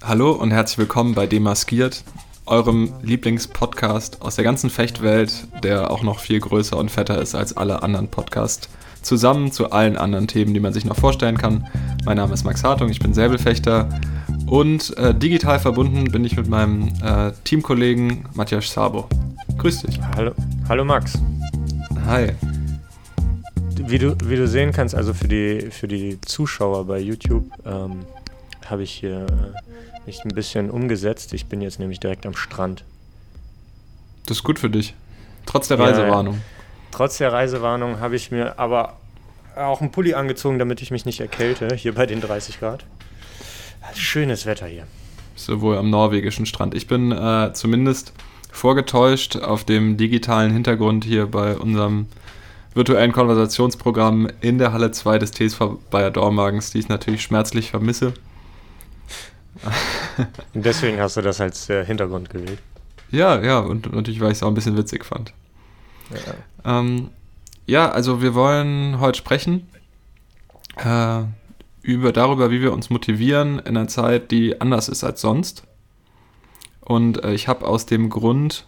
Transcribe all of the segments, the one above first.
Hallo und herzlich willkommen bei Demaskiert, eurem Lieblingspodcast aus der ganzen Fechtwelt, der auch noch viel größer und fetter ist als alle anderen Podcasts. Zusammen zu allen anderen Themen, die man sich noch vorstellen kann. Mein Name ist Max Hartung, ich bin Säbelfechter und äh, digital verbunden bin ich mit meinem äh, Teamkollegen Matthias Sabo. Grüß dich. Hallo, hallo Max. Hi. Wie du, wie du sehen kannst, also für die, für die Zuschauer bei YouTube, ähm, habe ich hier äh, mich ein bisschen umgesetzt. Ich bin jetzt nämlich direkt am Strand. Das ist gut für dich. Trotz der Reisewarnung. Ja, trotz der Reisewarnung habe ich mir aber auch einen Pulli angezogen, damit ich mich nicht erkälte, hier bei den 30 Grad. Schönes Wetter hier. Sowohl am norwegischen Strand. Ich bin äh, zumindest vorgetäuscht auf dem digitalen Hintergrund hier bei unserem virtuellen Konversationsprogramm in der Halle 2 des TSV Bayer Dormagens, die ich natürlich schmerzlich vermisse. Und deswegen hast du das als äh, Hintergrund gewählt. Ja, ja, und natürlich, weil ich es auch ein bisschen witzig fand. Ja, ähm, ja also wir wollen heute sprechen äh, über darüber, wie wir uns motivieren in einer Zeit, die anders ist als sonst. Und äh, ich habe aus dem Grund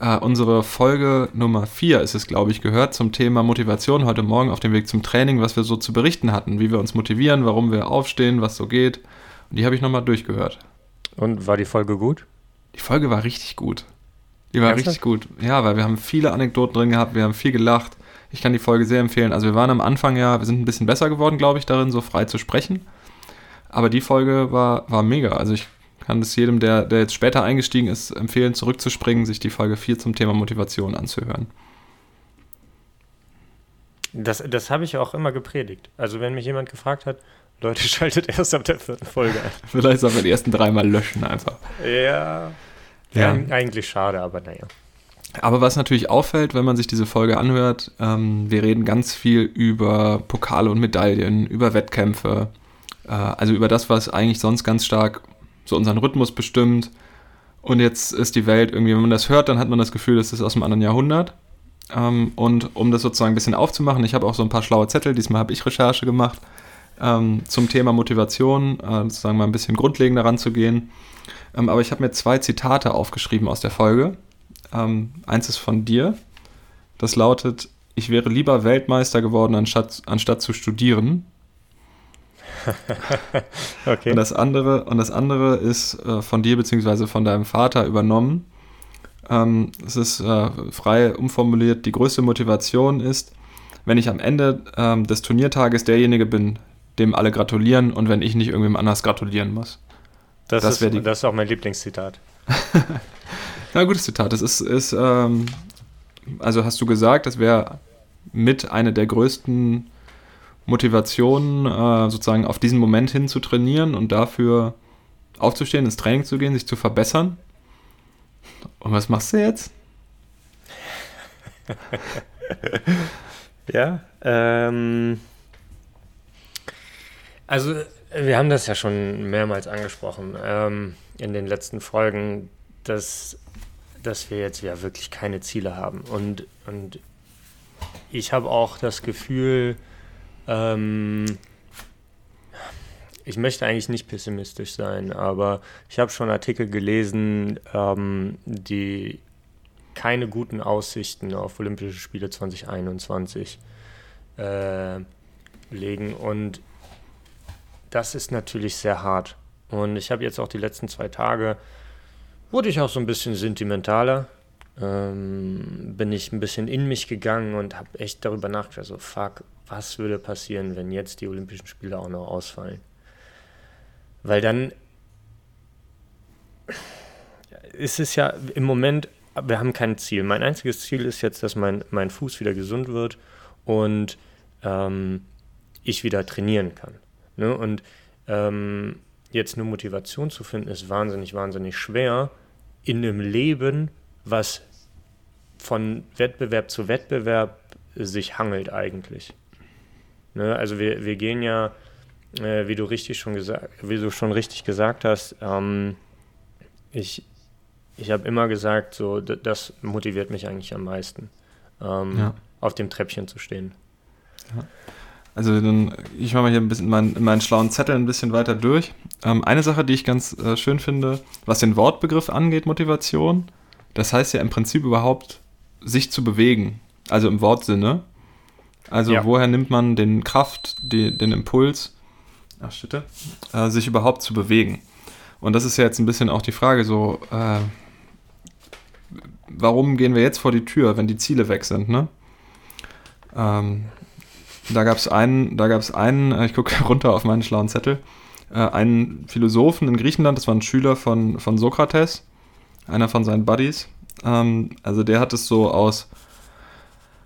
äh, unsere Folge Nummer 4 ist es, glaube ich, gehört zum Thema Motivation heute Morgen auf dem Weg zum Training, was wir so zu berichten hatten, wie wir uns motivieren, warum wir aufstehen, was so geht. Und die habe ich nochmal durchgehört. Und war die Folge gut? Die Folge war richtig gut. Die war richtig gut. Ja, weil wir haben viele Anekdoten drin gehabt, wir haben viel gelacht. Ich kann die Folge sehr empfehlen. Also wir waren am Anfang ja, wir sind ein bisschen besser geworden, glaube ich, darin, so frei zu sprechen. Aber die Folge war, war mega. Also ich kann es jedem, der, der jetzt später eingestiegen ist, empfehlen, zurückzuspringen, sich die Folge 4 zum Thema Motivation anzuhören. Das, das habe ich auch immer gepredigt. Also wenn mich jemand gefragt hat, Leute, schaltet erst ab der vierten Folge ein. Vielleicht sollen wir die ersten dreimal löschen einfach. Ja. Ja, eigentlich schade, aber naja. Aber was natürlich auffällt, wenn man sich diese Folge anhört, ähm, wir reden ganz viel über Pokale und Medaillen, über Wettkämpfe, äh, also über das, was eigentlich sonst ganz stark so unseren Rhythmus bestimmt. Und jetzt ist die Welt irgendwie, wenn man das hört, dann hat man das Gefühl, das ist aus einem anderen Jahrhundert. Ähm, und um das sozusagen ein bisschen aufzumachen, ich habe auch so ein paar schlaue Zettel, diesmal habe ich Recherche gemacht ähm, zum Thema Motivation, äh, sozusagen mal ein bisschen grundlegender ranzugehen. Ähm, aber ich habe mir zwei Zitate aufgeschrieben aus der Folge. Ähm, eins ist von dir. Das lautet, ich wäre lieber Weltmeister geworden, anstatt, anstatt zu studieren. okay. Und das andere, und das andere ist äh, von dir bzw. von deinem Vater übernommen. Ähm, es ist äh, frei umformuliert, die größte Motivation ist, wenn ich am Ende ähm, des Turniertages derjenige bin, dem alle gratulieren und wenn ich nicht irgendwem anders gratulieren muss. Das, das, ist, die... das ist auch mein Lieblingszitat. Na, gutes Zitat. Das ist, ist ähm, also hast du gesagt, das wäre mit einer der größten Motivationen, äh, sozusagen auf diesen Moment hin zu trainieren und dafür aufzustehen, ins Training zu gehen, sich zu verbessern. Und was machst du jetzt? ja, ähm, also wir haben das ja schon mehrmals angesprochen ähm, in den letzten Folgen, dass, dass wir jetzt ja wirklich keine Ziele haben. Und, und ich habe auch das Gefühl, ähm, ich möchte eigentlich nicht pessimistisch sein, aber ich habe schon Artikel gelesen, ähm, die keine guten Aussichten auf Olympische Spiele 2021 äh, legen. Und das ist natürlich sehr hart. Und ich habe jetzt auch die letzten zwei Tage, wurde ich auch so ein bisschen sentimentaler. Ähm, bin ich ein bisschen in mich gegangen und habe echt darüber nachgedacht, so fuck, was würde passieren, wenn jetzt die Olympischen Spiele auch noch ausfallen? Weil dann ist es ja im Moment, wir haben kein Ziel. Mein einziges Ziel ist jetzt, dass mein, mein Fuß wieder gesund wird und ähm, ich wieder trainieren kann. Ne? Und ähm, jetzt eine Motivation zu finden, ist wahnsinnig, wahnsinnig schwer in einem Leben, was von Wettbewerb zu Wettbewerb sich hangelt eigentlich. Ne? Also wir, wir gehen ja, äh, wie du richtig schon gesagt, wie du schon richtig gesagt hast, ähm, ich, ich habe immer gesagt, so das motiviert mich eigentlich am meisten, ähm, ja. auf dem Treppchen zu stehen. Ja. Also dann, ich mache mal hier ein bisschen mein, in meinen schlauen Zettel ein bisschen weiter durch. Ähm, eine Sache, die ich ganz äh, schön finde, was den Wortbegriff angeht, Motivation, das heißt ja im Prinzip überhaupt, sich zu bewegen. Also im Wortsinne. Also ja. woher nimmt man den Kraft, die, den Impuls, ach shit, äh, sich überhaupt zu bewegen? Und das ist ja jetzt ein bisschen auch die Frage, so, äh, warum gehen wir jetzt vor die Tür, wenn die Ziele weg sind, ne? Ähm, da gab es einen, da gab es einen, äh, ich gucke runter auf meinen schlauen Zettel, äh, einen Philosophen in Griechenland, das war ein Schüler von, von Sokrates, einer von seinen Buddies. Ähm, also der hat es so aus,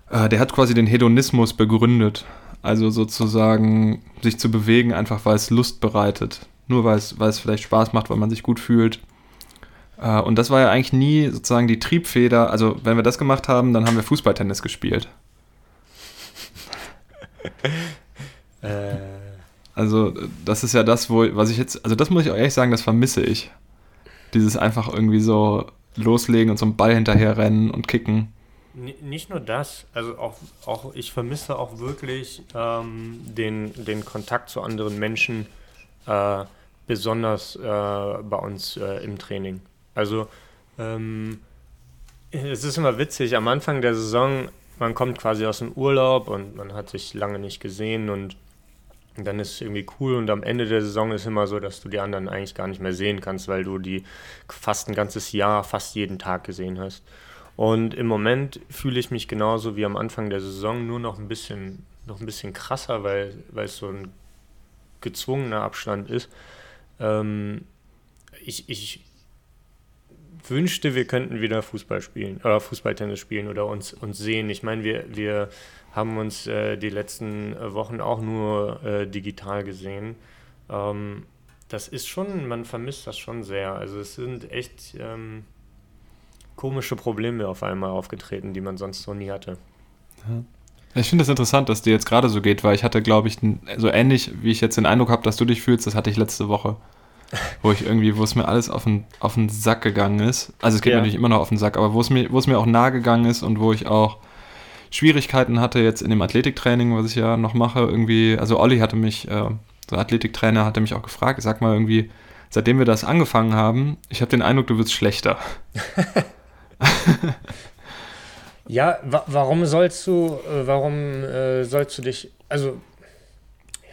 äh, der hat quasi den Hedonismus begründet. Also sozusagen sich zu bewegen, einfach weil es Lust bereitet. Nur weil es, weil es vielleicht Spaß macht, weil man sich gut fühlt. Und das war ja eigentlich nie sozusagen die Triebfeder. Also wenn wir das gemacht haben, dann haben wir Fußballtennis gespielt. Äh. Also, das ist ja das, wo, was ich jetzt, also das muss ich auch ehrlich sagen, das vermisse ich. Dieses einfach irgendwie so loslegen und so einen Ball hinterher rennen und kicken. Nicht nur das, also auch, auch ich vermisse auch wirklich ähm, den, den Kontakt zu anderen Menschen, äh, besonders äh, bei uns äh, im Training. Also ähm, es ist immer witzig, am Anfang der Saison man kommt quasi aus dem Urlaub und man hat sich lange nicht gesehen und dann ist es irgendwie cool und am Ende der Saison ist immer so, dass du die anderen eigentlich gar nicht mehr sehen kannst, weil du die fast ein ganzes Jahr, fast jeden Tag gesehen hast. Und im Moment fühle ich mich genauso wie am Anfang der Saison, nur noch ein bisschen, noch ein bisschen krasser, weil, weil es so ein gezwungener Abstand ist. Ähm, ich, ich wünschte, wir könnten wieder Fußball spielen oder Fußballtennis spielen oder uns, uns sehen. Ich meine, wir, wir haben uns äh, die letzten Wochen auch nur äh, digital gesehen. Ähm, das ist schon, man vermisst das schon sehr. Also es sind echt ähm, komische Probleme auf einmal aufgetreten, die man sonst so nie hatte. Ja. Ich finde es das interessant, dass dir jetzt gerade so geht, weil ich hatte, glaube ich, so ähnlich, wie ich jetzt den Eindruck habe, dass du dich fühlst, das hatte ich letzte Woche wo ich irgendwie, wo es mir alles auf den, auf den Sack gegangen ist. Also es geht ja. natürlich immer noch auf den Sack, aber wo es mir, wo es mir auch nahe gegangen ist und wo ich auch Schwierigkeiten hatte jetzt in dem Athletiktraining, was ich ja noch mache, irgendwie, also Olli hatte mich, äh, der Athletiktrainer hatte mich auch gefragt, sag mal irgendwie, seitdem wir das angefangen haben, ich habe den Eindruck, du wirst schlechter. ja, wa warum sollst du, äh, warum äh, sollst du dich, also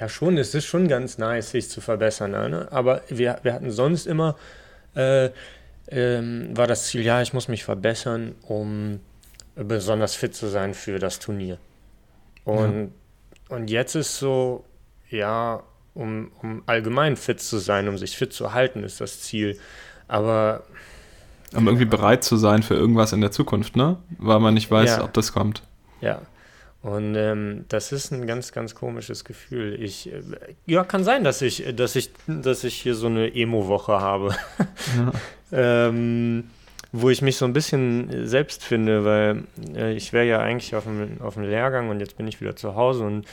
ja, schon, es ist schon ganz nice, sich zu verbessern. Ne? Aber wir, wir hatten sonst immer, äh, ähm, war das Ziel, ja, ich muss mich verbessern, um besonders fit zu sein für das Turnier. Und, ja. und jetzt ist so, ja, um, um allgemein fit zu sein, um sich fit zu halten, ist das Ziel. Aber. Um irgendwie bereit zu sein für irgendwas in der Zukunft, ne? Weil man nicht weiß, ja. ob das kommt. Ja, und ähm, das ist ein ganz, ganz komisches Gefühl. Ich, äh, ja, kann sein, dass ich, dass ich, dass ich hier so eine Emo-Woche habe. Ja. ähm, wo ich mich so ein bisschen selbst finde, weil äh, ich wäre ja eigentlich auf dem, auf dem Lehrgang und jetzt bin ich wieder zu Hause und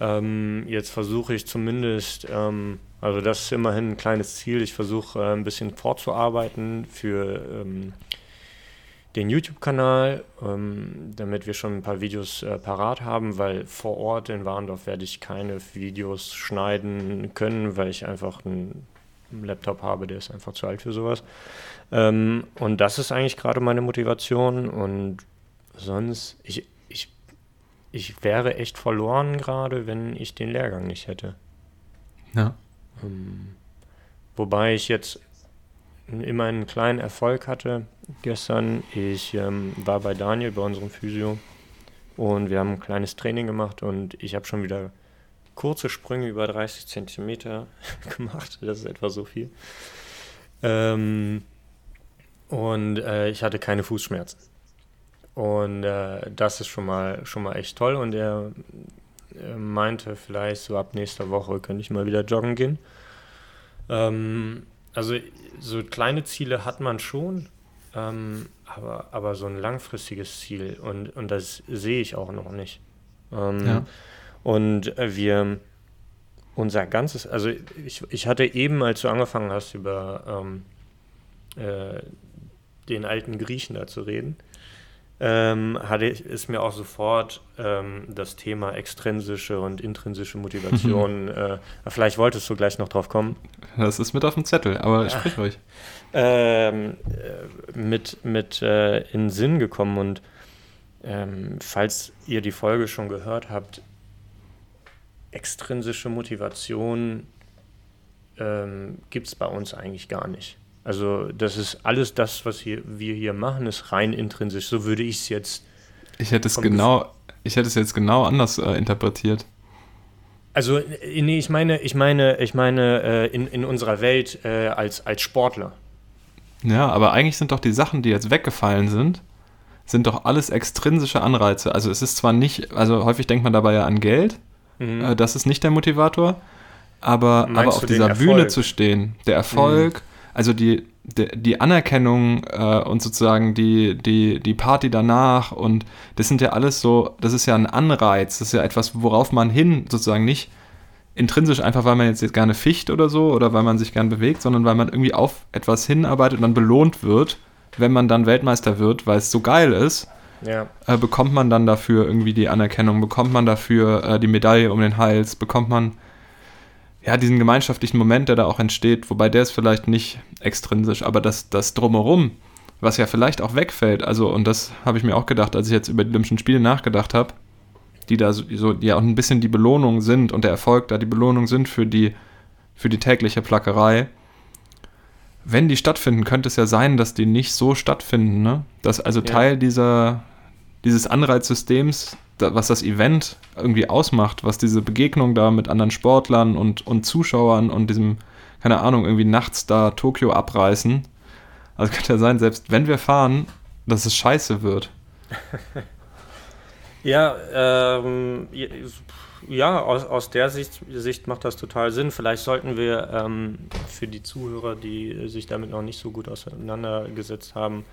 ähm, jetzt versuche ich zumindest, ähm, also das ist immerhin ein kleines Ziel, ich versuche äh, ein bisschen vorzuarbeiten für ähm, den YouTube-Kanal, ähm, damit wir schon ein paar Videos äh, parat haben, weil vor Ort in Warndorf werde ich keine Videos schneiden können, weil ich einfach einen Laptop habe, der ist einfach zu alt für sowas. Ähm, und das ist eigentlich gerade meine Motivation und sonst, ich, ich, ich wäre echt verloren gerade, wenn ich den Lehrgang nicht hätte. Ja. Ähm, wobei ich jetzt immer einen kleinen Erfolg hatte gestern. Ich ähm, war bei Daniel, bei unserem Physio, und wir haben ein kleines Training gemacht und ich habe schon wieder kurze Sprünge über 30 Zentimeter gemacht. Das ist etwa so viel. Ähm, und äh, ich hatte keine Fußschmerzen. Und äh, das ist schon mal, schon mal echt toll. Und er, er meinte, vielleicht so ab nächster Woche könnte ich mal wieder joggen gehen. Ähm, also so kleine Ziele hat man schon, ähm, aber, aber so ein langfristiges Ziel und, und das sehe ich auch noch nicht. Ähm, ja. Und wir, unser ganzes, also ich, ich hatte eben, als du angefangen hast, über ähm, äh, den alten Griechen da zu reden, ähm, hatte ich, ist mir auch sofort ähm, das Thema extrinsische und intrinsische Motivation. äh, vielleicht wolltest du gleich noch drauf kommen. Das ist mit auf dem Zettel, aber sprich ruhig. Ähm, äh, mit mit äh, in Sinn gekommen und ähm, falls ihr die Folge schon gehört habt, extrinsische Motivation ähm, gibt es bei uns eigentlich gar nicht. Also das ist alles das, was hier, wir hier machen, ist rein intrinsisch. So würde ich es jetzt. Ich hätte es genau, ich hätte es jetzt genau anders äh, interpretiert. Also äh, nee, ich meine, ich meine, ich meine äh, in, in unserer Welt äh, als, als Sportler. Ja, aber eigentlich sind doch die Sachen, die jetzt weggefallen sind, sind doch alles extrinsische Anreize. Also es ist zwar nicht, also häufig denkt man dabei ja an Geld, mhm. Äh, das ist nicht der Motivator, aber, aber auf dieser Bühne zu stehen, der Erfolg, mhm also die, die, die Anerkennung äh, und sozusagen die, die, die Party danach und das sind ja alles so, das ist ja ein Anreiz, das ist ja etwas, worauf man hin sozusagen nicht intrinsisch einfach, weil man jetzt gerne ficht oder so oder weil man sich gern bewegt, sondern weil man irgendwie auf etwas hinarbeitet und dann belohnt wird, wenn man dann Weltmeister wird, weil es so geil ist. Ja. Äh, bekommt man dann dafür irgendwie die Anerkennung, bekommt man dafür äh, die Medaille um den Hals, bekommt man ja, diesen gemeinschaftlichen Moment, der da auch entsteht, wobei der ist vielleicht nicht extrinsisch, aber das, das Drumherum, was ja vielleicht auch wegfällt, also, und das habe ich mir auch gedacht, als ich jetzt über die Olympischen Spiele nachgedacht habe, die da so, ja auch ein bisschen die Belohnung sind und der Erfolg da die Belohnung sind für die, für die tägliche Plackerei. Wenn die stattfinden, könnte es ja sein, dass die nicht so stattfinden, ne? Dass also ja. Teil dieser, dieses Anreizsystems was das Event irgendwie ausmacht, was diese Begegnung da mit anderen Sportlern und, und Zuschauern und diesem, keine Ahnung, irgendwie nachts da Tokio abreißen. Also könnte ja sein, selbst wenn wir fahren, dass es scheiße wird. ja, ähm, ja, aus, aus der Sicht, Sicht macht das total Sinn. Vielleicht sollten wir ähm, für die Zuhörer, die sich damit noch nicht so gut auseinandergesetzt haben,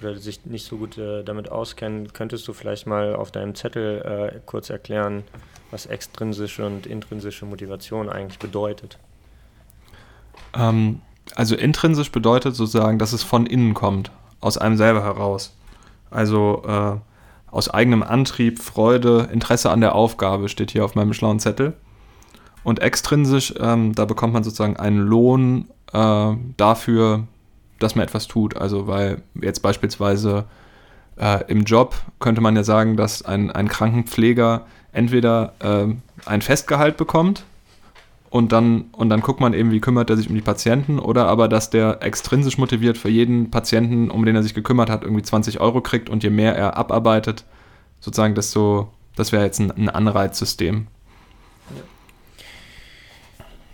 oder sich nicht so gut äh, damit auskennen, könntest du vielleicht mal auf deinem Zettel äh, kurz erklären, was extrinsische und intrinsische Motivation eigentlich bedeutet? Ähm, also intrinsisch bedeutet sozusagen, dass es von innen kommt, aus einem selber heraus. Also äh, aus eigenem Antrieb, Freude, Interesse an der Aufgabe steht hier auf meinem schlauen Zettel. Und extrinsisch, ähm, da bekommt man sozusagen einen Lohn äh, dafür, dass man etwas tut. Also weil jetzt beispielsweise äh, im Job könnte man ja sagen, dass ein, ein Krankenpfleger entweder äh, ein Festgehalt bekommt und dann, und dann guckt man eben, wie kümmert er sich um die Patienten oder aber, dass der extrinsisch motiviert für jeden Patienten, um den er sich gekümmert hat, irgendwie 20 Euro kriegt und je mehr er abarbeitet, sozusagen, desto, das wäre jetzt ein, ein Anreizsystem.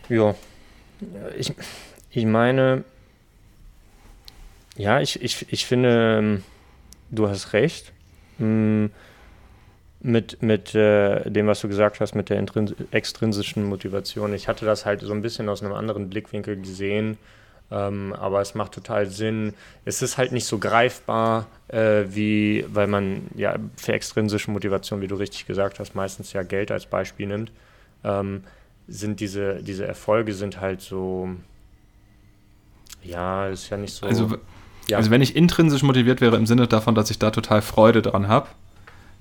Ja, ich, ich meine, ja, ich, ich, ich finde, ähm, du hast recht. Mit, mit äh, dem, was du gesagt hast, mit der extrinsischen Motivation. Ich hatte das halt so ein bisschen aus einem anderen Blickwinkel gesehen, ähm, aber es macht total Sinn. Es ist halt nicht so greifbar, äh, wie, weil man ja für extrinsische Motivation, wie du richtig gesagt hast, meistens ja Geld als Beispiel nimmt. Ähm, sind diese, diese Erfolge sind halt so, ja, ist ja nicht so. Also, ja. Also wenn ich intrinsisch motiviert wäre im Sinne davon, dass ich da total Freude dran habe,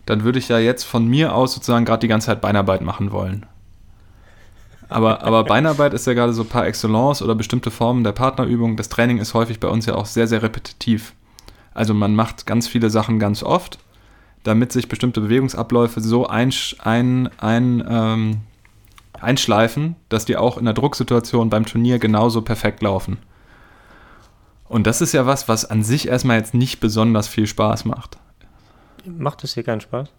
dann würde ich ja jetzt von mir aus sozusagen gerade die ganze Zeit Beinarbeit machen wollen. Aber, aber Beinarbeit ist ja gerade so par excellence oder bestimmte Formen der Partnerübung. Das Training ist häufig bei uns ja auch sehr, sehr repetitiv. Also man macht ganz viele Sachen ganz oft, damit sich bestimmte Bewegungsabläufe so ein, ein, ein, ähm, einschleifen, dass die auch in der Drucksituation beim Turnier genauso perfekt laufen. Und das ist ja was, was an sich erstmal jetzt nicht besonders viel Spaß macht. Macht es hier keinen Spaß?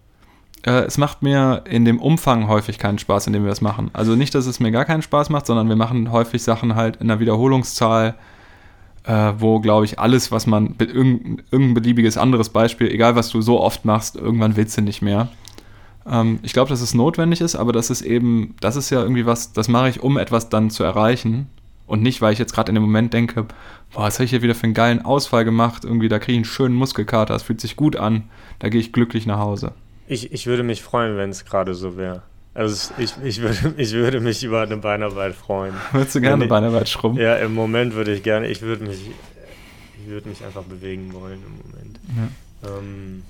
Äh, es macht mir in dem Umfang häufig keinen Spaß, in dem wir es machen. Also nicht, dass es mir gar keinen Spaß macht, sondern wir machen häufig Sachen halt in der Wiederholungszahl, äh, wo, glaube ich, alles, was man, irgendein, irgendein beliebiges anderes Beispiel, egal was du so oft machst, irgendwann willst du nicht mehr. Ähm, ich glaube, dass es notwendig ist, aber das ist eben, das ist ja irgendwie was, das mache ich, um etwas dann zu erreichen. Und nicht, weil ich jetzt gerade in dem Moment denke, boah, was habe ich hier wieder für einen geilen Ausfall gemacht, irgendwie, da kriege ich einen schönen Muskelkater, es fühlt sich gut an, da gehe ich glücklich nach Hause. Ich, ich würde mich freuen, wenn es gerade so wäre. Also ich, ich, würde, ich würde mich über eine Beinarbeit freuen. Würdest du gerne eine Beinarbeit schrubben? Ja, im Moment würde ich gerne, ich würde mich, ich würde mich einfach bewegen wollen im Moment. Ja. Ähm,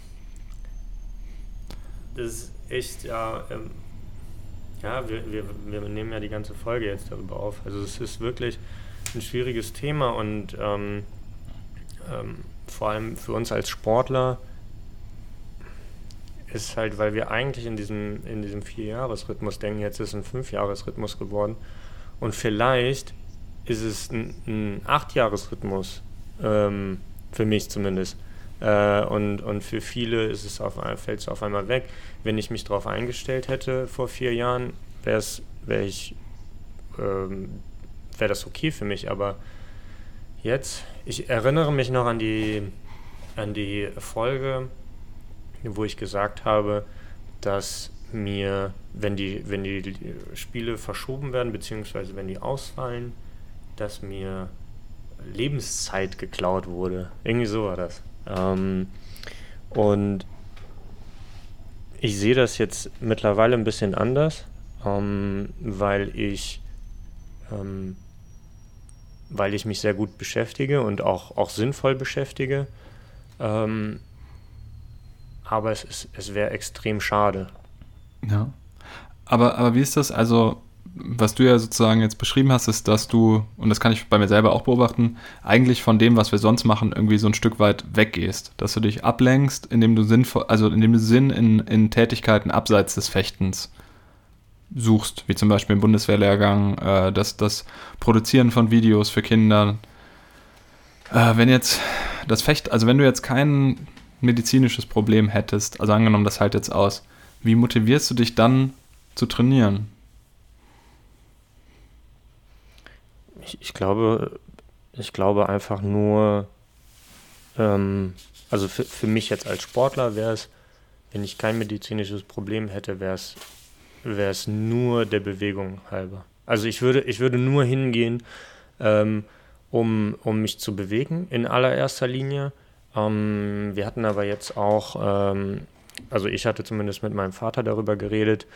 das ist echt, ja, ähm, ja, wir, wir, wir nehmen ja die ganze Folge jetzt darüber auf. Also es ist wirklich ein schwieriges Thema und ähm, ähm, vor allem für uns als Sportler ist halt, weil wir eigentlich in diesem, in diesem Vier-Jahres-Rhythmus denken, jetzt ist es ein Fünf-Jahres-Rhythmus geworden. Und vielleicht ist es ein, ein Acht-Jahres-Rhythmus, ähm, für mich zumindest. Äh, und, und für viele ist es auf, fällt es auf einmal weg. Wenn ich mich darauf eingestellt hätte vor vier Jahren, wäre wär ähm, wäre das okay für mich. Aber jetzt, ich erinnere mich noch an die, an die Folge, wo ich gesagt habe, dass mir, wenn die, wenn die Spiele verschoben werden, beziehungsweise wenn die ausfallen, dass mir Lebenszeit geklaut wurde. Irgendwie so war das. Ähm, und ich sehe das jetzt mittlerweile ein bisschen anders, ähm, weil ich ähm, weil ich mich sehr gut beschäftige und auch, auch sinnvoll beschäftige. Ähm, aber es, es wäre extrem schade. Ja. Aber, aber wie ist das? Also, was du ja sozusagen jetzt beschrieben hast, ist, dass du, und das kann ich bei mir selber auch beobachten, eigentlich von dem, was wir sonst machen, irgendwie so ein Stück weit weggehst. Dass du dich ablenkst, indem du sinnvoll, also indem du Sinn in, in Tätigkeiten abseits des Fechtens suchst, wie zum Beispiel im Bundeswehrlehrgang, äh, das, das Produzieren von Videos für Kinder. Äh, wenn jetzt das Fecht, also wenn du jetzt kein medizinisches Problem hättest, also angenommen, das halt jetzt aus, wie motivierst du dich dann zu trainieren? Ich, ich glaube, ich glaube einfach nur, ähm, also für, für mich jetzt als Sportler wäre es, wenn ich kein medizinisches Problem hätte, wäre es nur der Bewegung halber. Also ich würde, ich würde nur hingehen, ähm, um, um mich zu bewegen in allererster Linie. Ähm, wir hatten aber jetzt auch, ähm, also ich hatte zumindest mit meinem Vater darüber geredet,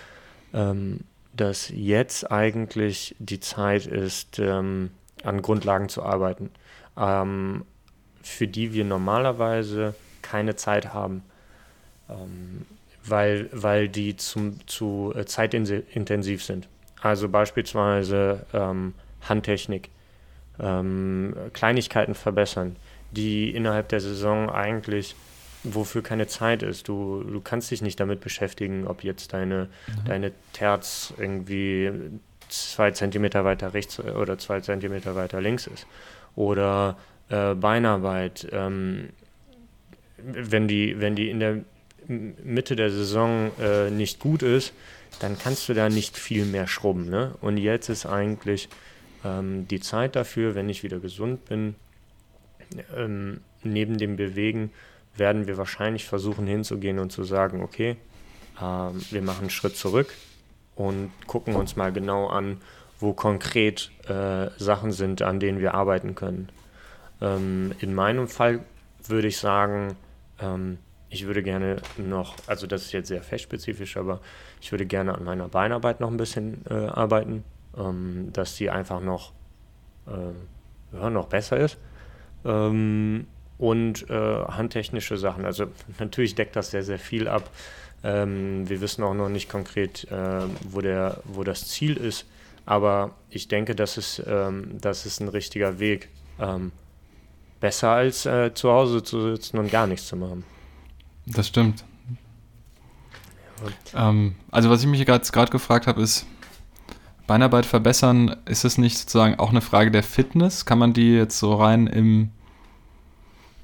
ähm, dass jetzt eigentlich die Zeit ist, ähm, an Grundlagen zu arbeiten, ähm, für die wir normalerweise keine Zeit haben weil, weil die zum, zu äh, zeitintensiv sind. Also beispielsweise ähm, Handtechnik, ähm, Kleinigkeiten verbessern, die innerhalb der Saison eigentlich wofür keine Zeit ist. Du, du kannst dich nicht damit beschäftigen, ob jetzt deine, mhm. deine Terz irgendwie zwei Zentimeter weiter rechts oder zwei Zentimeter weiter links ist. Oder äh, Beinarbeit. Ähm, wenn die, wenn die in der Mitte der Saison äh, nicht gut ist, dann kannst du da nicht viel mehr schrubben. Ne? Und jetzt ist eigentlich ähm, die Zeit dafür, wenn ich wieder gesund bin, ähm, neben dem Bewegen werden wir wahrscheinlich versuchen hinzugehen und zu sagen, okay, ähm, wir machen einen Schritt zurück und gucken uns mal genau an, wo konkret äh, Sachen sind, an denen wir arbeiten können. Ähm, in meinem Fall würde ich sagen, ähm, ich würde gerne noch, also das ist jetzt sehr festspezifisch, aber ich würde gerne an meiner Beinarbeit noch ein bisschen äh, arbeiten, ähm, dass die einfach noch, äh, ja, noch besser ist. Ähm, und äh, handtechnische Sachen. Also natürlich deckt das sehr, sehr viel ab. Ähm, wir wissen auch noch nicht konkret, äh, wo, der, wo das Ziel ist, aber ich denke, das ist, ähm, das ist ein richtiger Weg. Ähm, besser als äh, zu Hause zu sitzen und gar nichts zu machen. Das stimmt. Ähm, also was ich mich gerade gefragt habe, ist, Beinarbeit verbessern, ist es nicht sozusagen auch eine Frage der Fitness? Kann man die jetzt so rein im,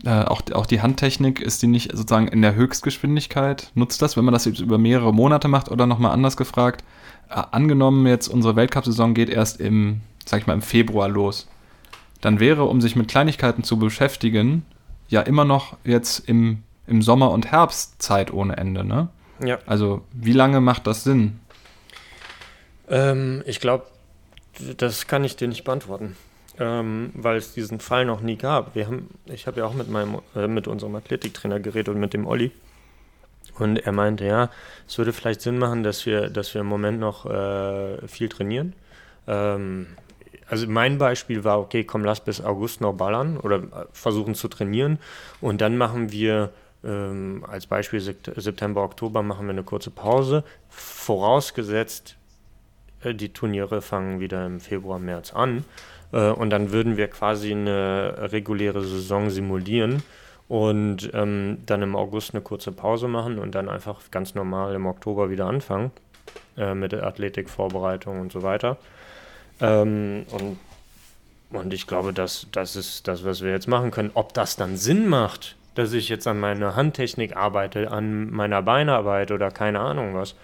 äh, auch, auch die Handtechnik, ist die nicht sozusagen in der Höchstgeschwindigkeit? Nutzt das, wenn man das jetzt über mehrere Monate macht oder nochmal anders gefragt? Äh, angenommen jetzt unsere Weltcup-Saison geht erst im, sag ich mal, im Februar los. Dann wäre, um sich mit Kleinigkeiten zu beschäftigen, ja immer noch jetzt im im Sommer- und Herbstzeit ohne Ende, ne? Ja. Also, wie lange macht das Sinn? Ähm, ich glaube, das kann ich dir nicht beantworten, ähm, weil es diesen Fall noch nie gab. Wir haben, ich habe ja auch mit meinem, äh, mit unserem Athletiktrainer geredet und mit dem Olli. Und er meinte, ja, es würde vielleicht Sinn machen, dass wir, dass wir im Moment noch äh, viel trainieren. Ähm, also mein Beispiel war, okay, komm, lass bis August noch ballern oder äh, versuchen zu trainieren und dann machen wir ähm, als Beispiel September, Oktober machen wir eine kurze Pause, vorausgesetzt, äh, die Turniere fangen wieder im Februar, März an. Äh, und dann würden wir quasi eine reguläre Saison simulieren und ähm, dann im August eine kurze Pause machen und dann einfach ganz normal im Oktober wieder anfangen äh, mit der Athletikvorbereitung und so weiter. Ähm, und, und ich glaube, dass das ist das, was wir jetzt machen können. Ob das dann Sinn macht, dass ich jetzt an meiner Handtechnik arbeite, an meiner Beinarbeit oder keine Ahnung was,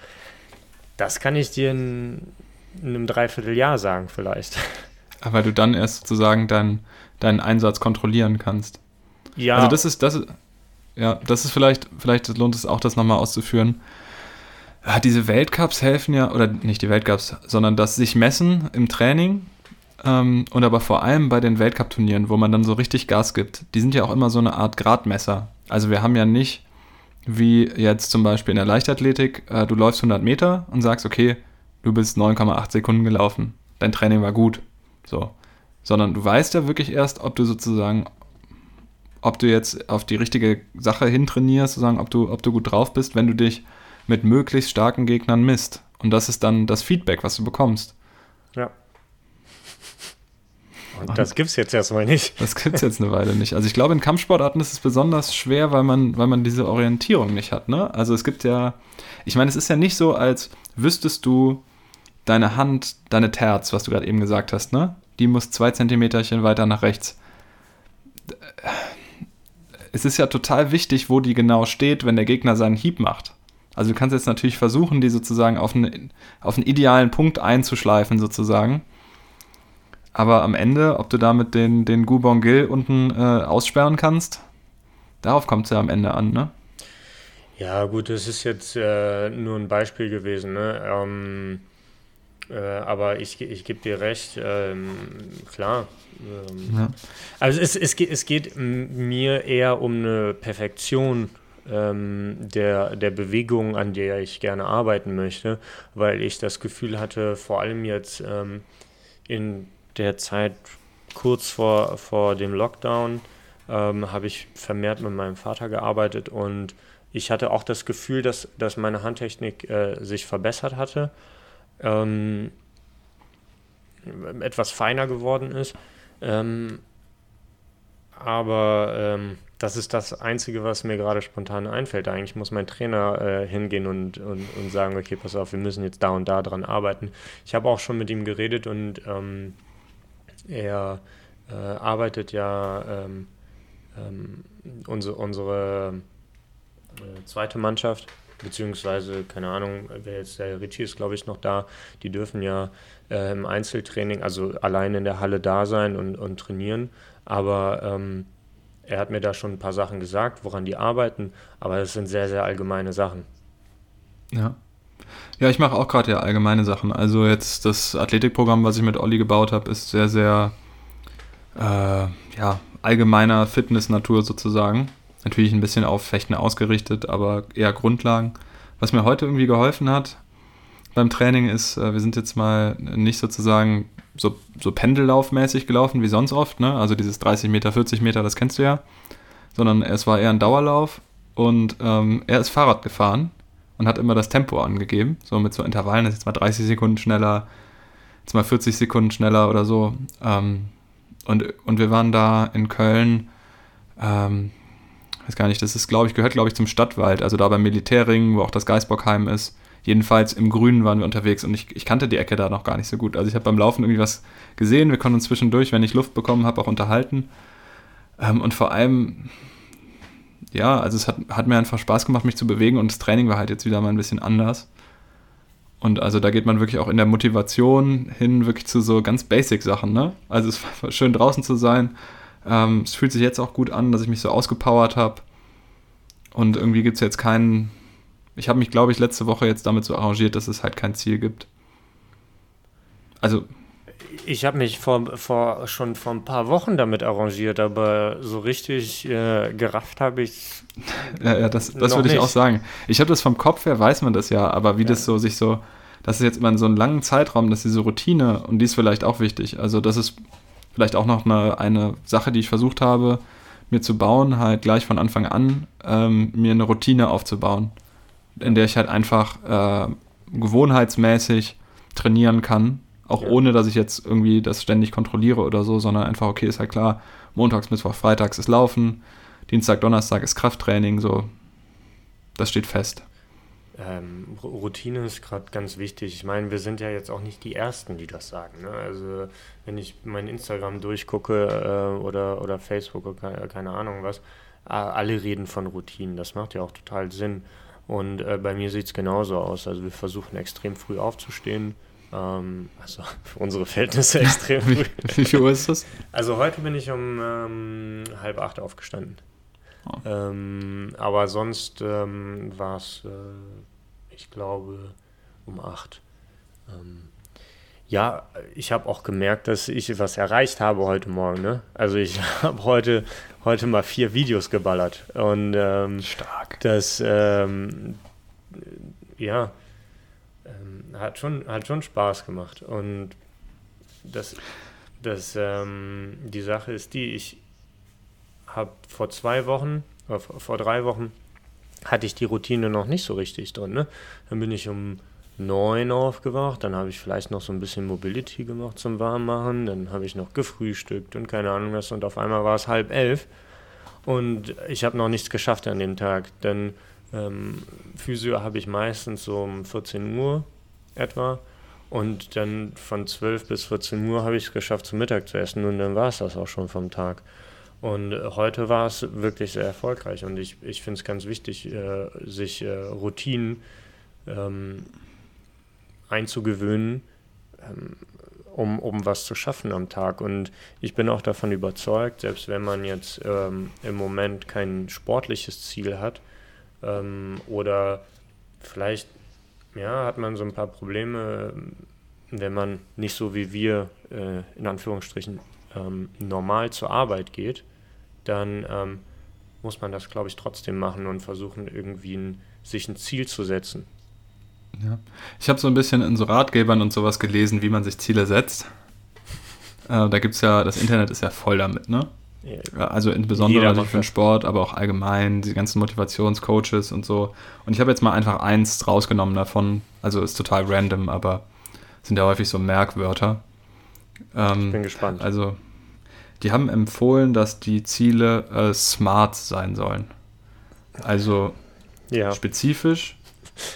das kann ich dir in, in einem Dreivierteljahr sagen vielleicht. Aber du dann erst sozusagen dein, deinen Einsatz kontrollieren kannst. Ja. Also das ist, das ist, ja, das ist vielleicht, vielleicht lohnt es auch, das nochmal auszuführen. Ja, diese Weltcups helfen ja, oder nicht die Weltcups, sondern das sich messen im Training ähm, und aber vor allem bei den Weltcup-Turnieren, wo man dann so richtig Gas gibt, die sind ja auch immer so eine Art Gradmesser. Also wir haben ja nicht, wie jetzt zum Beispiel in der Leichtathletik, äh, du läufst 100 Meter und sagst, okay, du bist 9,8 Sekunden gelaufen, dein Training war gut, so. Sondern du weißt ja wirklich erst, ob du sozusagen ob du jetzt auf die richtige Sache hintrainierst, sozusagen, ob du, ob du gut drauf bist, wenn du dich mit möglichst starken Gegnern misst. Und das ist dann das Feedback, was du bekommst. Ja. Und das gibt es jetzt erstmal nicht. Das gibt es jetzt eine Weile nicht. Also ich glaube, in Kampfsportarten ist es besonders schwer, weil man, weil man diese Orientierung nicht hat. Ne? Also es gibt ja, ich meine, es ist ja nicht so, als wüsstest du deine Hand, deine Terz, was du gerade eben gesagt hast, ne? Die muss zwei Zentimeterchen weiter nach rechts es ist ja total wichtig, wo die genau steht, wenn der Gegner seinen Hieb macht. Also du kannst jetzt natürlich versuchen, die sozusagen auf einen, auf einen idealen Punkt einzuschleifen, sozusagen. Aber am Ende, ob du damit den, den Gubon-Gil unten äh, aussperren kannst, darauf kommt es ja am Ende an, ne? Ja, gut, das ist jetzt äh, nur ein Beispiel gewesen, ne? Ähm, äh, aber ich, ich gebe dir recht, ähm, klar. Ähm, ja. Also es, es, geht, es geht mir eher um eine Perfektion ähm, der, der Bewegung, an der ich gerne arbeiten möchte, weil ich das Gefühl hatte, vor allem jetzt ähm, in der Zeit kurz vor, vor dem Lockdown, ähm, habe ich vermehrt mit meinem Vater gearbeitet und ich hatte auch das Gefühl, dass, dass meine Handtechnik äh, sich verbessert hatte ähm, etwas feiner geworden ist. Ähm, aber ähm, das ist das Einzige, was mir gerade spontan einfällt. Eigentlich muss mein Trainer äh, hingehen und, und, und sagen, okay, pass auf, wir müssen jetzt da und da dran arbeiten. Ich habe auch schon mit ihm geredet und ähm, er äh, arbeitet ja ähm, unsere, unsere äh, zweite Mannschaft beziehungsweise, keine Ahnung, wer jetzt der Richie ist, glaube ich, noch da, die dürfen ja äh, im Einzeltraining, also allein in der Halle da sein und, und trainieren. Aber ähm, er hat mir da schon ein paar Sachen gesagt, woran die arbeiten, aber das sind sehr, sehr allgemeine Sachen. Ja. Ja, ich mache auch gerade ja allgemeine Sachen. Also jetzt das Athletikprogramm, was ich mit Olli gebaut habe, ist sehr, sehr äh, ja, allgemeiner Fitness-Natur sozusagen. Natürlich ein bisschen auf Fechten ausgerichtet, aber eher Grundlagen. Was mir heute irgendwie geholfen hat beim Training ist, äh, wir sind jetzt mal nicht sozusagen so, so pendellaufmäßig gelaufen wie sonst oft, ne? Also dieses 30 Meter, 40 Meter, das kennst du ja. Sondern es war eher ein Dauerlauf und ähm, er ist Fahrrad gefahren und hat immer das Tempo angegeben, so mit so Intervallen, das ist jetzt mal 30 Sekunden schneller, jetzt mal 40 Sekunden schneller oder so. Ähm, und, und wir waren da in Köln, ähm, weiß gar nicht, das ist, glaube ich, gehört, glaube ich, zum Stadtwald, also da beim Militärring, wo auch das Geisbockheim ist. Jedenfalls im Grünen waren wir unterwegs und ich, ich kannte die Ecke da noch gar nicht so gut. Also ich habe beim Laufen irgendwie was gesehen, wir konnten uns zwischendurch, wenn ich Luft bekommen habe, auch unterhalten. Ähm, und vor allem, ja, also es hat, hat mir einfach Spaß gemacht, mich zu bewegen und das Training war halt jetzt wieder mal ein bisschen anders. Und also da geht man wirklich auch in der Motivation hin, wirklich zu so ganz Basic-Sachen, ne? Also es war schön draußen zu sein, ähm, es fühlt sich jetzt auch gut an, dass ich mich so ausgepowert habe. Und irgendwie gibt es jetzt keinen. Ich habe mich, glaube ich, letzte Woche jetzt damit so arrangiert, dass es halt kein Ziel gibt. Also. Ich habe mich vor, vor, schon vor ein paar Wochen damit arrangiert, aber so richtig äh, gerafft habe ich. ja, ja, das, das würde ich auch sagen. Ich habe das vom Kopf her, weiß man das ja, aber wie ja. das so sich so. Das ist jetzt immer in so einem langen Zeitraum, dass diese Routine, und die ist vielleicht auch wichtig. Also, das ist vielleicht auch noch eine, eine Sache, die ich versucht habe, mir zu bauen, halt gleich von Anfang an ähm, mir eine Routine aufzubauen, in der ich halt einfach äh, gewohnheitsmäßig trainieren kann, auch ja. ohne, dass ich jetzt irgendwie das ständig kontrolliere oder so, sondern einfach, okay, ist halt klar, montags, Mittwoch, freitags ist Laufen, Dienstag, Donnerstag ist Krafttraining, so, das steht fest. Ähm, Routine ist gerade ganz wichtig. Ich meine, wir sind ja jetzt auch nicht die Ersten, die das sagen. Ne? Also wenn ich mein Instagram durchgucke äh, oder, oder Facebook oder keine, Ahnung was, alle reden von Routinen. Das macht ja auch total Sinn. Und äh, bei mir sieht es genauso aus. Also wir versuchen extrem früh aufzustehen. Ähm, also für unsere Verhältnisse extrem früh. Wie viel Uhr ist das? Also heute bin ich um ähm, halb acht aufgestanden. Ähm, aber sonst ähm, war es, äh, ich glaube, um acht. Ähm, ja, ich habe auch gemerkt, dass ich was erreicht habe heute Morgen. Ne? Also ich habe heute, heute mal vier Videos geballert. Und ähm, stark. Das, ähm, ja, ähm, hat, schon, hat schon Spaß gemacht. Und das, das, ähm, die Sache ist die, ich habe vor zwei Wochen, oder vor drei Wochen, hatte ich die Routine noch nicht so richtig drin. Ne? Dann bin ich um neun aufgewacht, dann habe ich vielleicht noch so ein bisschen Mobility gemacht zum Warmmachen, dann habe ich noch gefrühstückt und keine Ahnung was und auf einmal war es halb elf und ich habe noch nichts geschafft an dem Tag, denn ähm, Physio habe ich meistens so um 14 Uhr etwa und dann von 12 bis 14 Uhr habe ich es geschafft zum Mittag zu essen und dann war es das auch schon vom Tag. Und heute war es wirklich sehr erfolgreich und ich, ich finde es ganz wichtig, äh, sich äh, Routinen ähm, einzugewöhnen, ähm, um, um was zu schaffen am Tag. Und ich bin auch davon überzeugt, selbst wenn man jetzt ähm, im Moment kein sportliches Ziel hat ähm, oder vielleicht ja, hat man so ein paar Probleme, wenn man nicht so wie wir äh, in Anführungsstrichen ähm, normal zur Arbeit geht, dann ähm, muss man das, glaube ich, trotzdem machen und versuchen, irgendwie ein, sich ein Ziel zu setzen. Ja. Ich habe so ein bisschen in so Ratgebern und sowas gelesen, wie man sich Ziele setzt. Äh, da gibt es ja, das Internet ist ja voll damit, ne? Ja. Also insbesondere für den Sport, aber auch allgemein, die ganzen Motivationscoaches und so. Und ich habe jetzt mal einfach eins rausgenommen davon. Also ist total random, aber sind ja häufig so Merkwörter. Ähm, ich bin gespannt. Also, die haben empfohlen, dass die Ziele äh, smart sein sollen. Also ja. spezifisch,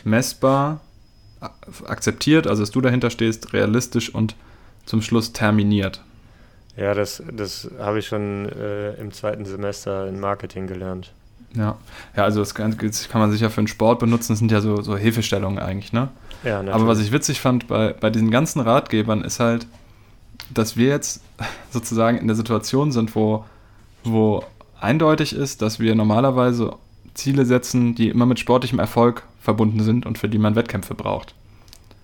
messbar, akzeptiert, also dass du dahinter stehst, realistisch und zum Schluss terminiert. Ja, das, das habe ich schon äh, im zweiten Semester in Marketing gelernt. Ja, ja also das kann, kann man sicher für den Sport benutzen, das sind ja so, so Hilfestellungen eigentlich, ne? Ja, natürlich. Aber was ich witzig fand bei, bei diesen ganzen Ratgebern ist halt, dass wir jetzt sozusagen in der Situation sind, wo, wo eindeutig ist, dass wir normalerweise Ziele setzen, die immer mit sportlichem Erfolg verbunden sind und für die man Wettkämpfe braucht.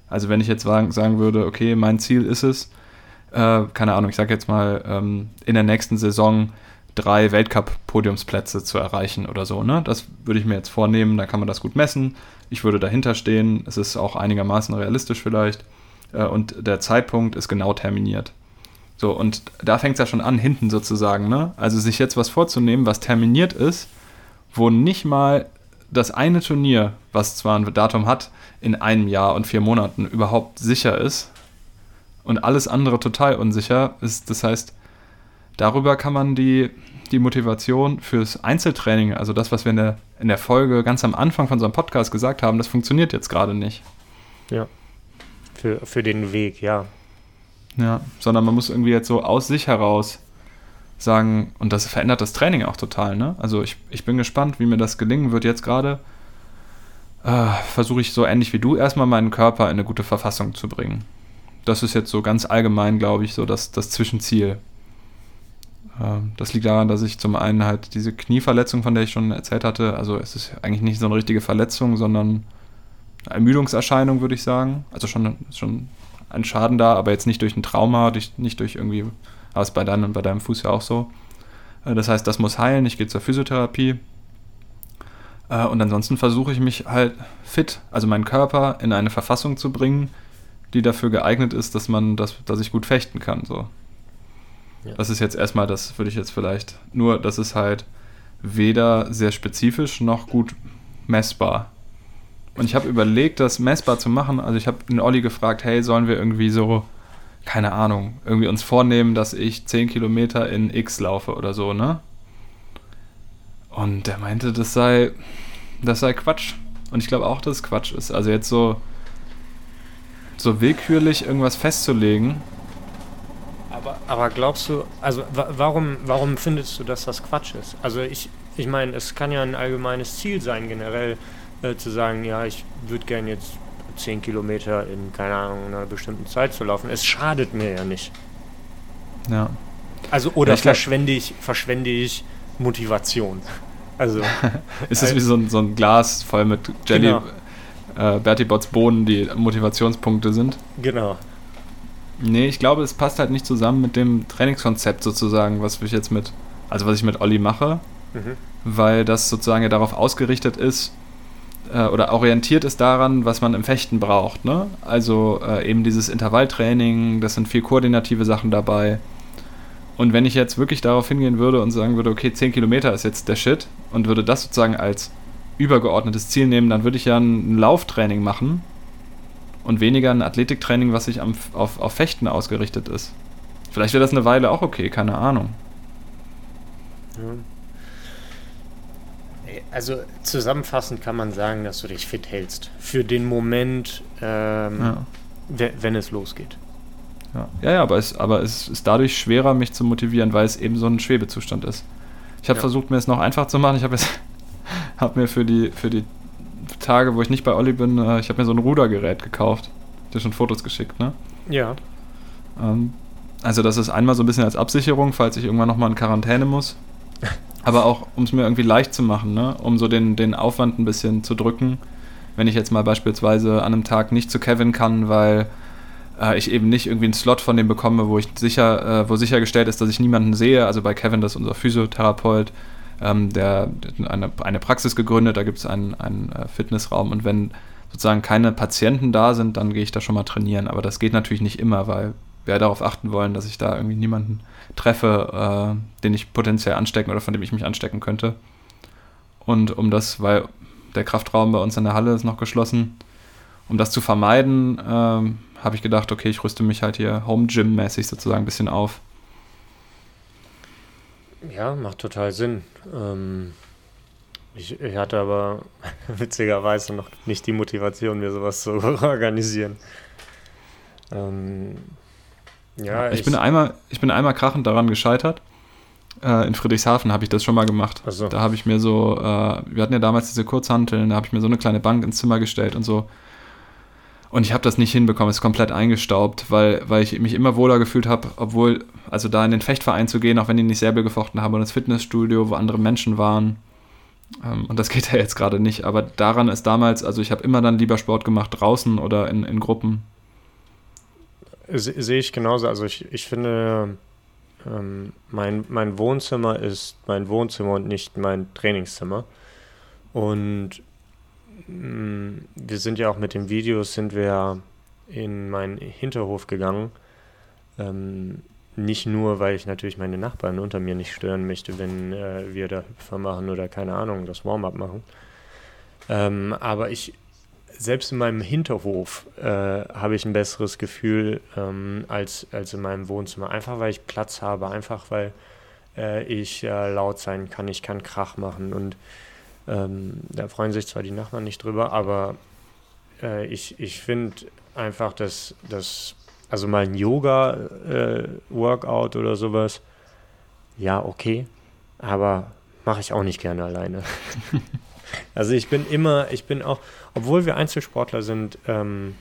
Also wenn ich jetzt sagen, würde, okay, mein Ziel ist es, äh, keine Ahnung, ich sage jetzt mal, ähm, in der nächsten Saison drei Weltcup-Podiumsplätze zu erreichen oder so. Ne? Das würde ich mir jetzt vornehmen, da kann man das gut messen. Ich würde dahinter stehen, es ist auch einigermaßen realistisch vielleicht äh, und der Zeitpunkt ist genau terminiert. So, und da fängt es ja schon an, hinten sozusagen. Ne? Also sich jetzt was vorzunehmen, was terminiert ist, wo nicht mal das eine Turnier, was zwar ein Datum hat, in einem Jahr und vier Monaten überhaupt sicher ist und alles andere total unsicher ist. Das heißt, darüber kann man die, die Motivation fürs Einzeltraining, also das, was wir in der, in der Folge ganz am Anfang von unserem Podcast gesagt haben, das funktioniert jetzt gerade nicht. Ja. Für, für den Weg, ja. Ja, sondern man muss irgendwie jetzt so aus sich heraus sagen, und das verändert das Training auch total, ne? Also ich, ich bin gespannt, wie mir das gelingen wird jetzt gerade. Äh, Versuche ich so ähnlich wie du erstmal meinen Körper in eine gute Verfassung zu bringen. Das ist jetzt so ganz allgemein, glaube ich, so das, das Zwischenziel. Äh, das liegt daran, dass ich zum einen halt diese Knieverletzung, von der ich schon erzählt hatte, also es ist eigentlich nicht so eine richtige Verletzung, sondern Ermüdungserscheinung, würde ich sagen. Also schon, schon ein Schaden da, aber jetzt nicht durch ein Trauma, durch, nicht durch irgendwie aber ist bei deinem, bei deinem Fuß ja auch so. Äh, das heißt, das muss heilen. Ich gehe zur Physiotherapie. Äh, und ansonsten versuche ich mich halt fit, also meinen Körper in eine Verfassung zu bringen, die dafür geeignet ist, dass man, dass, dass ich gut fechten kann. So. Ja. Das ist jetzt erstmal, das würde ich jetzt vielleicht, nur das ist halt weder sehr spezifisch noch gut messbar. Und ich habe überlegt, das messbar zu machen. Also ich habe den Olli gefragt, hey, sollen wir irgendwie so, keine Ahnung, irgendwie uns vornehmen, dass ich 10 Kilometer in X laufe oder so, ne? Und der meinte, das sei, das sei Quatsch. Und ich glaube auch, dass es Quatsch ist. Also jetzt so, so willkürlich irgendwas festzulegen. Aber, aber glaubst du, also warum, warum findest du, dass das Quatsch ist? Also ich, ich meine, es kann ja ein allgemeines Ziel sein, generell äh, zu sagen, ja, ich würde gerne jetzt 10 Kilometer in, keine Ahnung, einer bestimmten Zeit zu laufen. Es schadet mir ja nicht. Ja. Also, oder ja, verschwende ich, verschwende ich Motivation. Also. ist das wie so ein, so ein Glas voll mit Jelly, genau. äh, Bertie Bots Bohnen, die Motivationspunkte sind? Genau. Nee, ich glaube, es passt halt nicht zusammen mit dem Trainingskonzept sozusagen, was ich jetzt mit, also was ich mit Olli mache, mhm. weil das sozusagen ja darauf ausgerichtet ist, äh, oder orientiert ist daran, was man im Fechten braucht. Ne? Also äh, eben dieses Intervalltraining, das sind viel koordinative Sachen dabei. Und wenn ich jetzt wirklich darauf hingehen würde und sagen würde, okay, 10 Kilometer ist jetzt der Shit und würde das sozusagen als übergeordnetes Ziel nehmen, dann würde ich ja ein Lauftraining machen und weniger ein Athletiktraining, was sich am, auf, auf Fechten ausgerichtet ist. Vielleicht wäre das eine Weile auch okay, keine Ahnung. Ja. Also zusammenfassend kann man sagen, dass du dich fit hältst. Für den Moment, ähm, ja. wenn es losgeht. Ja, ja, ja aber, es, aber es ist dadurch schwerer, mich zu motivieren, weil es eben so ein Schwebezustand ist. Ich habe ja. versucht, mir es noch einfach zu machen. Ich habe hab mir für die, für die Tage, wo ich nicht bei Olli bin, äh, ich habe mir so ein Rudergerät gekauft. Dir schon Fotos geschickt, ne? Ja. Ähm, also das ist einmal so ein bisschen als Absicherung, falls ich irgendwann nochmal in Quarantäne muss. Aber auch, um es mir irgendwie leicht zu machen, ne? um so den, den Aufwand ein bisschen zu drücken. Wenn ich jetzt mal beispielsweise an einem Tag nicht zu Kevin kann, weil äh, ich eben nicht irgendwie einen Slot von dem bekomme, wo ich sicher, äh, wo sichergestellt ist, dass ich niemanden sehe. Also bei Kevin, das ist unser Physiotherapeut, ähm, der eine, eine Praxis gegründet, da gibt es einen, einen äh, Fitnessraum und wenn sozusagen keine Patienten da sind, dann gehe ich da schon mal trainieren. Aber das geht natürlich nicht immer, weil wir darauf achten wollen, dass ich da irgendwie niemanden treffe, äh, den ich potenziell anstecken oder von dem ich mich anstecken könnte. Und um das, weil der Kraftraum bei uns in der Halle ist noch geschlossen, um das zu vermeiden, äh, habe ich gedacht, okay, ich rüste mich halt hier Home Gym-mäßig sozusagen ein bisschen auf. Ja, macht total Sinn. Ähm, ich, ich, hatte aber witzigerweise noch nicht die Motivation, mir sowas zu organisieren. Ähm, ja, ich, ich, bin einmal, ich bin einmal krachend daran gescheitert. Äh, in Friedrichshafen habe ich das schon mal gemacht. So. Da habe ich mir so, äh, wir hatten ja damals diese Kurzhanteln, da habe ich mir so eine kleine Bank ins Zimmer gestellt und so. Und ich habe das nicht hinbekommen, es ist komplett eingestaubt, weil, weil ich mich immer wohler gefühlt habe, obwohl, also da in den Fechtverein zu gehen, auch wenn die nicht selber gefochten haben, und ins Fitnessstudio, wo andere Menschen waren. Ähm, und das geht ja jetzt gerade nicht. Aber daran ist damals, also ich habe immer dann lieber Sport gemacht draußen oder in, in Gruppen sehe ich genauso. Also ich, ich finde, ähm, mein, mein Wohnzimmer ist mein Wohnzimmer und nicht mein Trainingszimmer. Und mh, mm, wir sind ja auch mit den Videos, sind wir in meinen Hinterhof gegangen. Ähm, nicht nur, weil ich natürlich meine Nachbarn unter mir nicht stören möchte, wenn äh, wir da Hüpfer machen oder keine Ahnung, das Warm-up machen. Ähm, aber ich, selbst in meinem Hinterhof äh, habe ich ein besseres Gefühl ähm, als, als in meinem Wohnzimmer. Einfach weil ich Platz habe, einfach weil äh, ich äh, laut sein kann, ich kann Krach machen und ähm, da freuen sich zwar die Nachbarn nicht drüber, aber äh, ich, ich finde einfach, dass, dass also mal ein Yoga-Workout äh, oder sowas, ja, okay, aber mache ich auch nicht gerne alleine. Also ich bin immer, ich bin auch, obwohl wir Einzelsportler sind, ähm,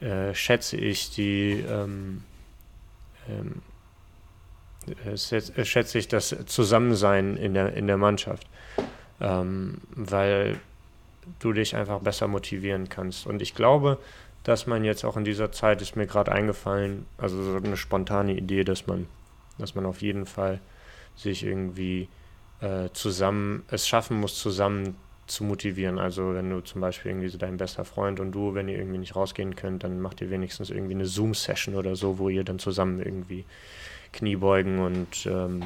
äh, schätze ich die, ähm, ähm, äh, schätze ich das Zusammensein in der, in der Mannschaft, ähm, weil du dich einfach besser motivieren kannst. Und ich glaube, dass man jetzt auch in dieser Zeit, ist mir gerade eingefallen, also so eine spontane Idee, dass man, dass man auf jeden Fall sich irgendwie äh, zusammen, es schaffen muss, zusammen zu motivieren. Also wenn du zum Beispiel irgendwie so dein bester Freund und du, wenn ihr irgendwie nicht rausgehen könnt, dann macht ihr wenigstens irgendwie eine Zoom-Session oder so, wo ihr dann zusammen irgendwie Kniebeugen und ähm,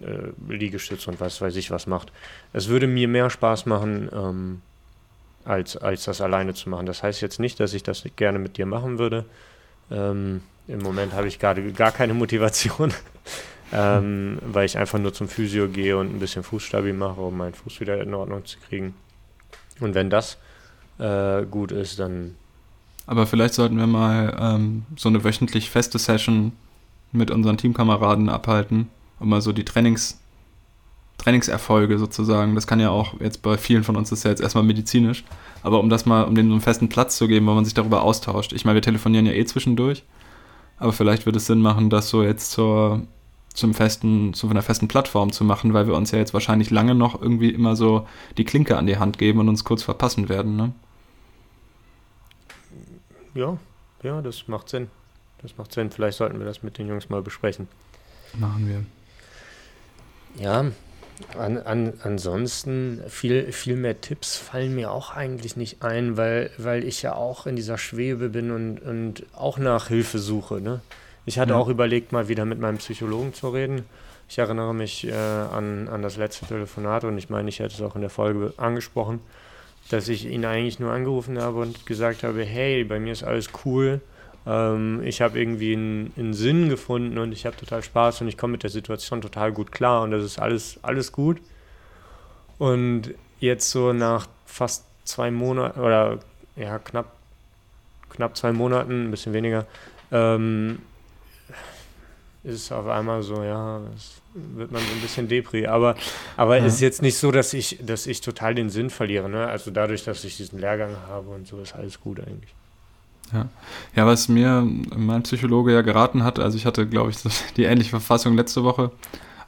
äh, Liegestütze und was weiß ich was macht. Es würde mir mehr Spaß machen, ähm, als, als das alleine zu machen. Das heißt jetzt nicht, dass ich das gerne mit dir machen würde. Ähm, Im Moment habe ich gerade gar keine Motivation, ähm, weil ich einfach nur zum Physio gehe und ein bisschen Fußstabil mache, um meinen Fuß wieder in Ordnung zu kriegen. Und wenn das äh, gut ist, dann. Aber vielleicht sollten wir mal ähm, so eine wöchentlich feste Session mit unseren Teamkameraden abhalten, um mal so die Trainings, Trainingserfolge sozusagen, das kann ja auch jetzt bei vielen von uns, das ist ja jetzt erstmal medizinisch, aber um das mal, um denen so einen festen Platz zu geben, wo man sich darüber austauscht. Ich meine, wir telefonieren ja eh zwischendurch, aber vielleicht würde es Sinn machen, das so jetzt zur, zum festen, zu einer festen Plattform zu machen, weil wir uns ja jetzt wahrscheinlich lange noch irgendwie immer so die Klinke an die Hand geben und uns kurz verpassen werden, ne? Ja, ja, das macht Sinn. Das macht Sinn. Vielleicht sollten wir das mit den Jungs mal besprechen. Machen wir. Ja, an, an, ansonsten viel, viel mehr Tipps fallen mir auch eigentlich nicht ein, weil, weil ich ja auch in dieser Schwebe bin und, und auch nach Hilfe suche. Ne? Ich hatte ja. auch überlegt, mal wieder mit meinem Psychologen zu reden. Ich erinnere mich äh, an, an das letzte Telefonat und ich meine, ich hätte es auch in der Folge angesprochen, dass ich ihn eigentlich nur angerufen habe und gesagt habe, hey, bei mir ist alles cool ähm, ich habe irgendwie einen, einen, Sinn gefunden und ich habe total Spaß und ich komme mit der Situation total gut klar und das ist alles, alles gut. Und jetzt so nach fast zwei Monaten oder ja, knapp, knapp zwei Monaten, ein bisschen weniger, ähm, ist auf einmal so, ja, es wird man so ein bisschen Depri. Aber, aber ja. ist jetzt nicht so, dass ich, dass ich total den Sinn verliere. Ne? Also dadurch, dass ich diesen Lehrgang habe und so, ist alles gut eigentlich. Ja. ja, was mir mein Psychologe ja geraten hat, also ich hatte, glaube ich, die ähnliche Verfassung letzte Woche,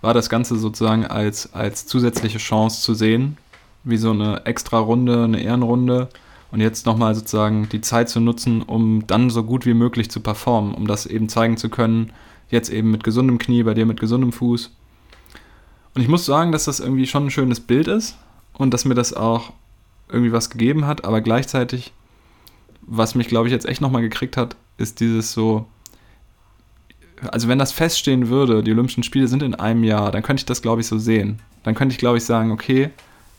war das Ganze sozusagen als, als zusätzliche Chance zu sehen, wie so eine extra Runde, eine Ehrenrunde und jetzt nochmal sozusagen die Zeit zu nutzen, um dann so gut wie möglich zu performen, um das eben zeigen zu können, jetzt eben mit gesundem Knie, bei dir mit gesundem Fuß. Und ich muss sagen, dass das irgendwie schon ein schönes Bild ist und dass mir das auch irgendwie was gegeben hat, aber gleichzeitig was mich, glaube ich, jetzt echt nochmal gekriegt hat, ist dieses so, also wenn das feststehen würde, die Olympischen Spiele sind in einem Jahr, dann könnte ich das, glaube ich, so sehen. Dann könnte ich, glaube ich, sagen, okay,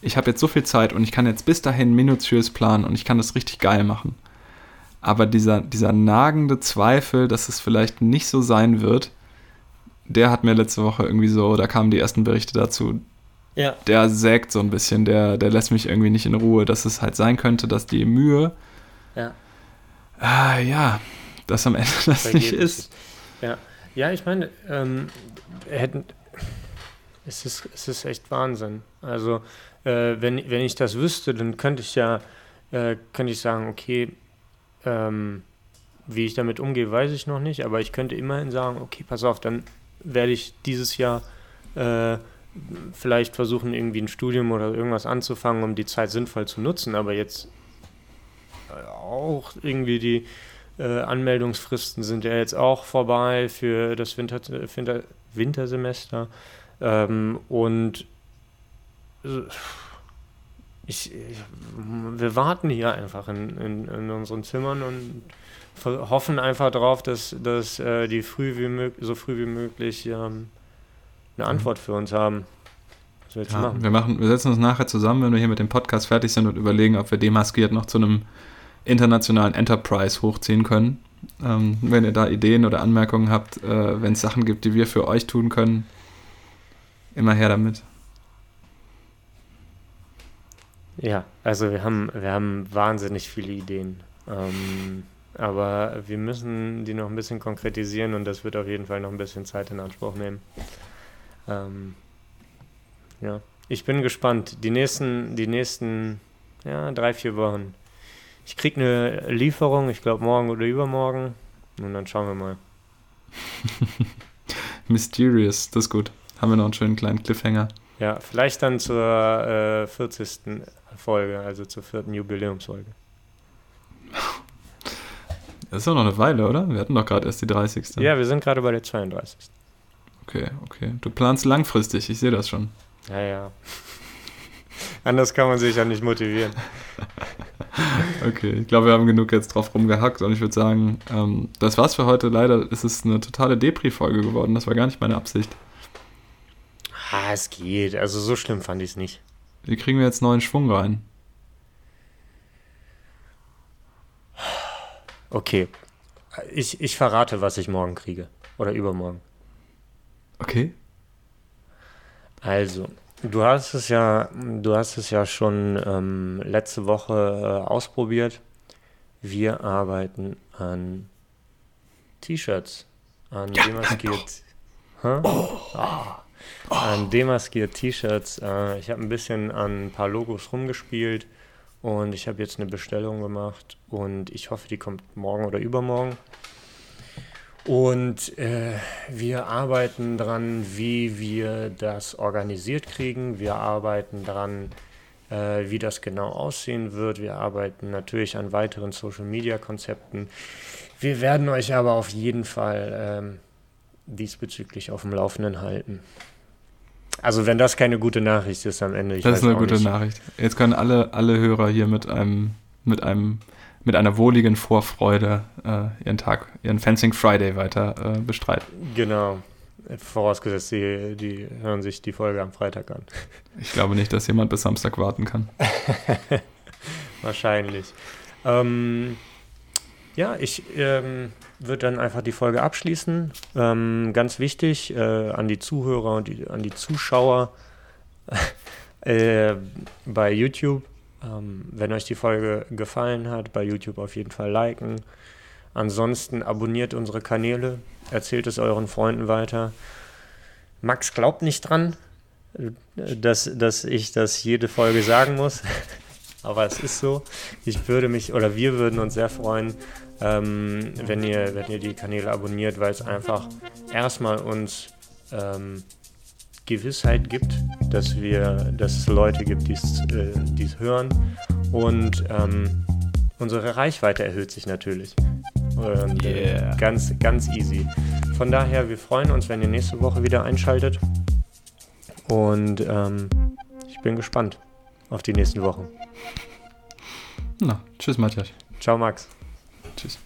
ich habe jetzt so viel Zeit und ich kann jetzt bis dahin minutiös planen und ich kann das richtig geil machen. Aber dieser, dieser nagende Zweifel, dass es vielleicht nicht so sein wird, der hat mir letzte Woche irgendwie so, da kamen die ersten Berichte dazu, ja. der sägt so ein bisschen, der, der lässt mich irgendwie nicht in Ruhe, dass es halt sein könnte, dass die Mühe, ja. Ah, ja, das am Ende das nicht ist. Ja, ja ich meine, ähm, hätten, es, ist, es ist echt Wahnsinn. Also, äh, wenn, wenn ich das wüsste, dann könnte ich ja, äh, könnte ich sagen, okay, ähm, wie ich damit umgehe, weiß ich noch nicht, aber ich könnte immerhin sagen, okay, pass auf, dann werde ich dieses Jahr äh, vielleicht versuchen, irgendwie ein Studium oder irgendwas anzufangen, um die Zeit sinnvoll zu nutzen, aber jetzt auch irgendwie die äh, Anmeldungsfristen sind ja jetzt auch vorbei für das Winter, Winter, Wintersemester. Ähm, und äh, ich, ich, wir warten hier einfach in, in, in, unseren Zimmern und hoffen einfach darauf, dass, dass äh, die früh wie so früh wie möglich ähm, eine Antwort für uns haben. Was ja, machen? Wir, machen, wir setzen uns nachher zusammen, wenn wir hier mit dem Podcast fertig sind und überlegen, ob wir demaskiert noch zu einem internationalen Enterprise hochziehen können. Ähm, wenn ihr da Ideen oder Anmerkungen habt, äh, wenn es Sachen gibt, die wir für euch tun können, immer her damit. Ja, also wir haben, wir haben wahnsinnig viele Ideen. Ähm, aber wir müssen die noch ein bisschen konkretisieren und das wird auf jeden Fall noch ein bisschen Zeit in Anspruch nehmen. Ähm, ja, ich bin gespannt. Die nächsten, die nächsten ja, drei, vier Wochen ich kriege eine Lieferung, ich glaube morgen oder übermorgen. Und dann schauen wir mal. Mysterious, das ist gut. Haben wir noch einen schönen kleinen Cliffhanger. Ja, vielleicht dann zur äh, 40. Folge, also zur vierten Jubiläumsfolge. Das ist doch noch eine Weile, oder? Wir hatten doch gerade erst die 30. Ja, wir sind gerade bei der 32. Okay, okay. Du planst langfristig, ich sehe das schon. Ja, ja. Anders kann man sich ja nicht motivieren. Okay, ich glaube, wir haben genug jetzt drauf rumgehackt und ich würde sagen, ähm, das war's für heute. Leider ist es eine totale Depri-Folge geworden. Das war gar nicht meine Absicht. Ah, es geht. Also so schlimm fand ich es nicht. Wie kriegen wir jetzt neuen Schwung rein? Okay. Ich, ich verrate, was ich morgen kriege. Oder übermorgen. Okay. Also, du hast es ja, du hast es ja schon ähm, letzte Woche äh, ausprobiert. Wir arbeiten an T-Shirts, an Ja, demaskiert, Hä? Ah. An demaskiert T-Shirts. Äh, ich habe ein bisschen an ein paar Logos rumgespielt und ich habe jetzt eine Bestellung gemacht und ich hoffe, die kommt morgen oder übermorgen. Und äh, wir arbeiten dran, wie wir das organisiert kriegen. Wir arbeiten dran, äh, wie das genau aussehen wird. Wir arbeiten natürlich an weiteren Social-Media-Konzepten. Wir werden euch aber auf jeden Fall ähm, diesbezüglich auf dem Laufenden halten. Also wenn das keine gute Nachricht ist am Ende. Ich das ist eine gute nicht. Nachricht. Jetzt können alle, alle Hörer hier mit einem, mit einem, mit einer wohligen Vorfreude äh, ihren Tag, ihren Fencing Friday weiter äh, bestreiten. Genau. Vorausgesetzt, die, die hören sich die Folge am Freitag an. Ich glaube nicht, dass jemand bis Samstag warten kann. Wahrscheinlich. Ähm, ja, ich ähm, würde dann einfach die Folge abschließen. Ähm, ganz wichtig äh, an die Zuhörer und die, an die Zuschauer äh, bei YouTube. Ähm, wenn euch die Folge gefallen hat, bei YouTube auf jeden Fall liken. Ansonsten abonniert unsere Kanäle, erzählt es euren Freunden weiter. Max glaubt nicht dran, äh, dass, dass ich das jede Folge sagen muss. Aber es ist so. Ich würde mich oder wir würden uns sehr freuen, ähm, wenn, ihr, wenn ihr die Kanäle abonniert, weil es einfach erstmal uns ähm, Gewissheit gibt, dass wir, dass es Leute gibt, die es äh, die's hören und ähm, unsere Reichweite erhöht sich natürlich. Und, äh, Yeah. ganz, ganz easy. Von daher, wir freuen uns, wenn ihr nächste Woche wieder einschaltet. Und ähm, ich bin gespannt auf die nächsten Wochen. Na, tschüss, Matthias. Ciao, Max. Tschüss.